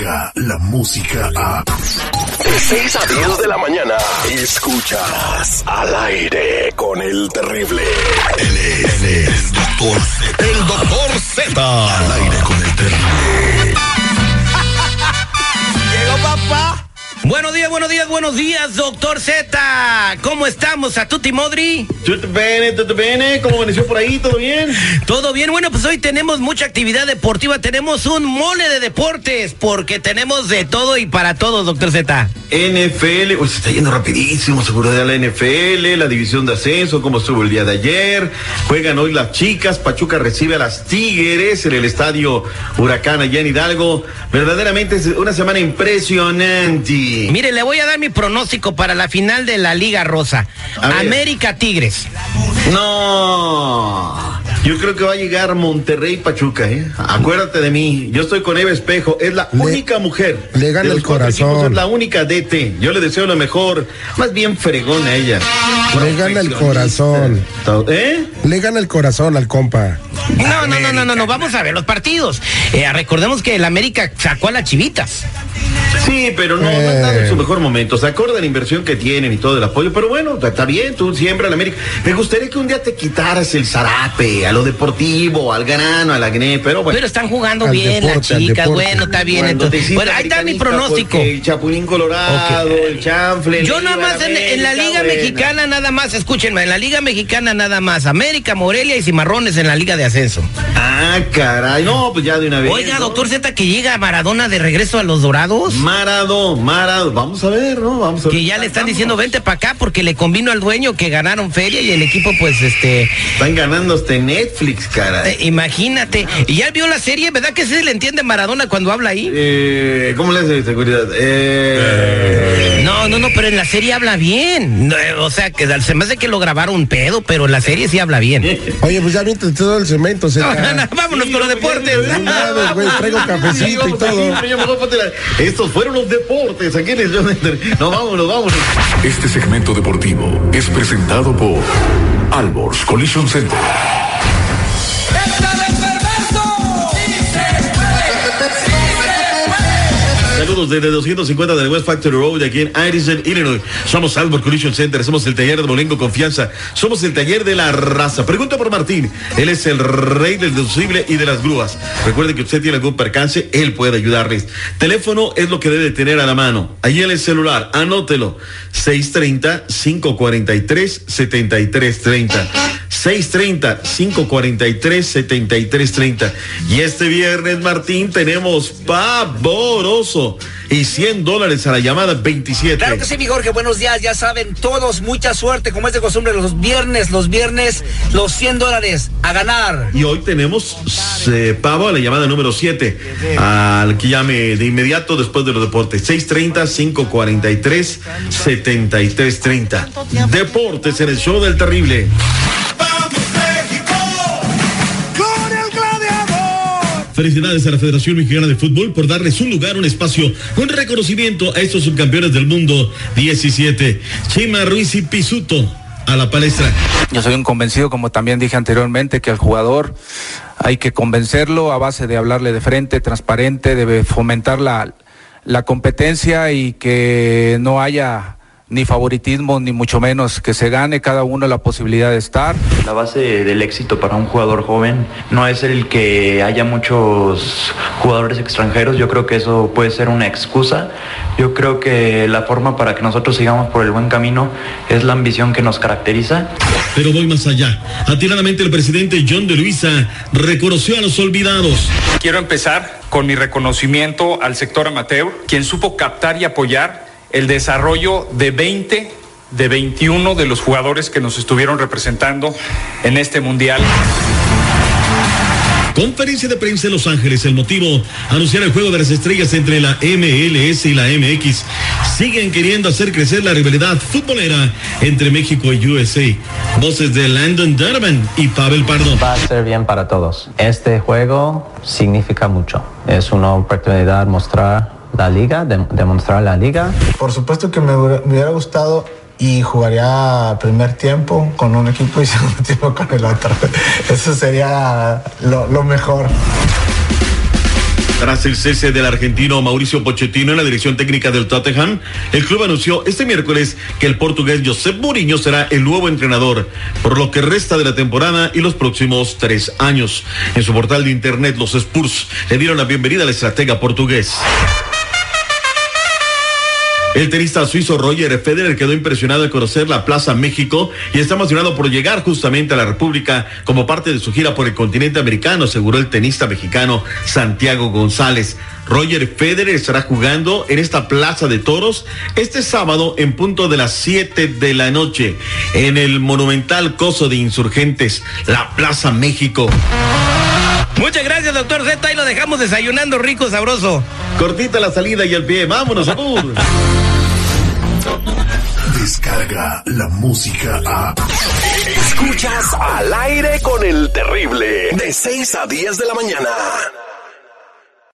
llega la música a... De 6 a 10 de la mañana, escuchas al aire con el terrible. Él es, él es Doctor Z. El doctor Z. Al aire Buenos días, buenos días, buenos días, doctor Z. ¿Cómo estamos, a Tuti Modri? Tutto bene, bene. ¿Cómo amaneció por ahí? ¿Todo bien? Todo bien, bueno, pues hoy tenemos mucha actividad deportiva, tenemos un mole de deportes, porque tenemos de todo y para todos, doctor Z. NFL, uy, se está yendo rapidísimo, seguro de la NFL, la división de ascenso, como estuvo el día de ayer. Juegan hoy las chicas, Pachuca recibe a las Tigres en el estadio Huracán allá en Hidalgo. Verdaderamente es una semana impresionante. Mire, le voy a dar mi pronóstico para la final de la Liga Rosa. América Tigres. No, yo creo que va a llegar Monterrey Pachuca, ¿eh? Acuérdate de mí, yo estoy con Eva Espejo, es la Le- única mujer. le gana de los el corazón. equipos, Es la única DT. Yo le deseo lo mejor, más bien fregón a ella. Le gana el corazón. ¿Eh? Le gana el corazón al compa. No, no, no, no, no, no, vamos a ver los partidos. Eh, recordemos que el América sacó a las chivitas. Sí, pero no, no Eh. están en su mejor momento. Se acuerda la inversión que tienen y todo el apoyo, pero bueno, está bien, tú siempre al América. Me gustaría que un día te quitaras el zarape a lo deportivo, al grano, al acné, pero bueno. Pero están jugando Al bien las chicas. Bueno, está bien. Entonces, bueno, ahí está mi pronóstico. El Chapulín Colorado, Ok. el chanfle. Yo nada más en, en la Liga. Mexicana nada más, escúchenme, en la Liga Mexicana nada más, América, Morelia y Cimarrones en la Liga de Ascenso. Ah, caray. No, pues ya de una vez. Oiga, ¿no? doctor Z, que llega Maradona de regreso a los Dorados. Marado, Marado. Vamos a ver, ¿no? Vamos a ver. Que ya le están diciendo, vente para acá porque le convino al dueño que ganaron feria y el equipo, pues, este, Están ganando en Netflix, caray. eh, imagínate. Y ya vio la serie, ¿verdad que se le entiende Maradona cuando habla ahí? Eh, ¿Cómo le hace seguridad? Eh, No, no, no, pero en la serie habla bien. No, eh, o sea, que se me hace que lo grabaron un pedo, pero en la serie sí habla bien. Oye, pues ya viste todo el cemento, No, Z. no, vámonos con los deportes. Traigo cafecito y todo. aquí, fueron los deportes. Aquí en el No, vámonos, vámonos. Este segmento deportivo es presentado por Albors Collision Center. Saludos desde 250 del West Factory Road aquí en Addison, Illinois. Somos Albert Collision Center, somos el taller de Bolengo Confianza, somos el taller de la raza. Pregunta por Martín, él es el rey del deducible y de las grúas. Recuerde que usted tiene algún percance, él puede ayudarles. Teléfono es lo que debe tener a la mano. Ahí en el celular, anótelo. 630-543-7330. 630-543-7330. Y este viernes, Martín, tenemos pavoroso y 100 dólares a la llamada 27. Claro que sí, mi Jorge, buenos días, ya saben todos, mucha suerte, como es de costumbre, los viernes, los viernes, los 100 dólares a ganar. Y hoy tenemos eh, pavo a la llamada número 7, al que llame de inmediato después de los deportes. 630-543-7330. Deportes en el show del terrible. Felicidades a la Federación Mexicana de Fútbol por darles un lugar, un espacio, un reconocimiento a estos subcampeones del mundo 17. Chima Ruiz y Pisuto a la palestra. Yo soy un convencido, como también dije anteriormente, que al jugador hay que convencerlo a base de hablarle de frente, transparente, de fomentar la, la competencia y que no haya ni favoritismo, ni mucho menos que se gane cada uno la posibilidad de estar. La base del éxito para un jugador joven no es el que haya muchos jugadores extranjeros, yo creo que eso puede ser una excusa. Yo creo que la forma para que nosotros sigamos por el buen camino es la ambición que nos caracteriza. Pero voy más allá. Atiradamente el presidente John de Luisa reconoció a los olvidados. Quiero empezar con mi reconocimiento al sector amateur, quien supo captar y apoyar el desarrollo de 20 de 21 de los jugadores que nos estuvieron representando en este mundial. Conferencia de prensa en Los Ángeles. El motivo, anunciar el juego de las estrellas entre la MLS y la MX. Siguen queriendo hacer crecer la rivalidad futbolera entre México y USA. Voces de Landon Donovan y Pavel Pardo. Va a ser bien para todos. Este juego significa mucho. Es una oportunidad mostrar la liga, de, demostrar la liga. Por supuesto que me hubiera, gustado y jugaría primer tiempo con un equipo y segundo tiempo con el otro. Eso sería lo, lo mejor. Tras el cese del argentino Mauricio Pochettino en la dirección técnica del Tottenham, el club anunció este miércoles que el portugués Josep Mourinho será el nuevo entrenador por lo que resta de la temporada y los próximos tres años. En su portal de internet, los Spurs le dieron la bienvenida al estratega portugués. El tenista suizo Roger Federer quedó impresionado al conocer la Plaza México y está emocionado por llegar justamente a la República como parte de su gira por el continente americano, aseguró el tenista mexicano Santiago González. Roger Federer estará jugando en esta Plaza de Toros este sábado en punto de las 7 de la noche en el monumental coso de insurgentes, la Plaza México. Muchas gracias, doctor Z, y lo dejamos desayunando rico, sabroso. Cortita la salida y el pie, vámonos, Abur. Descarga la música a. Escuchas al aire con el terrible. De 6 a 10 de la mañana.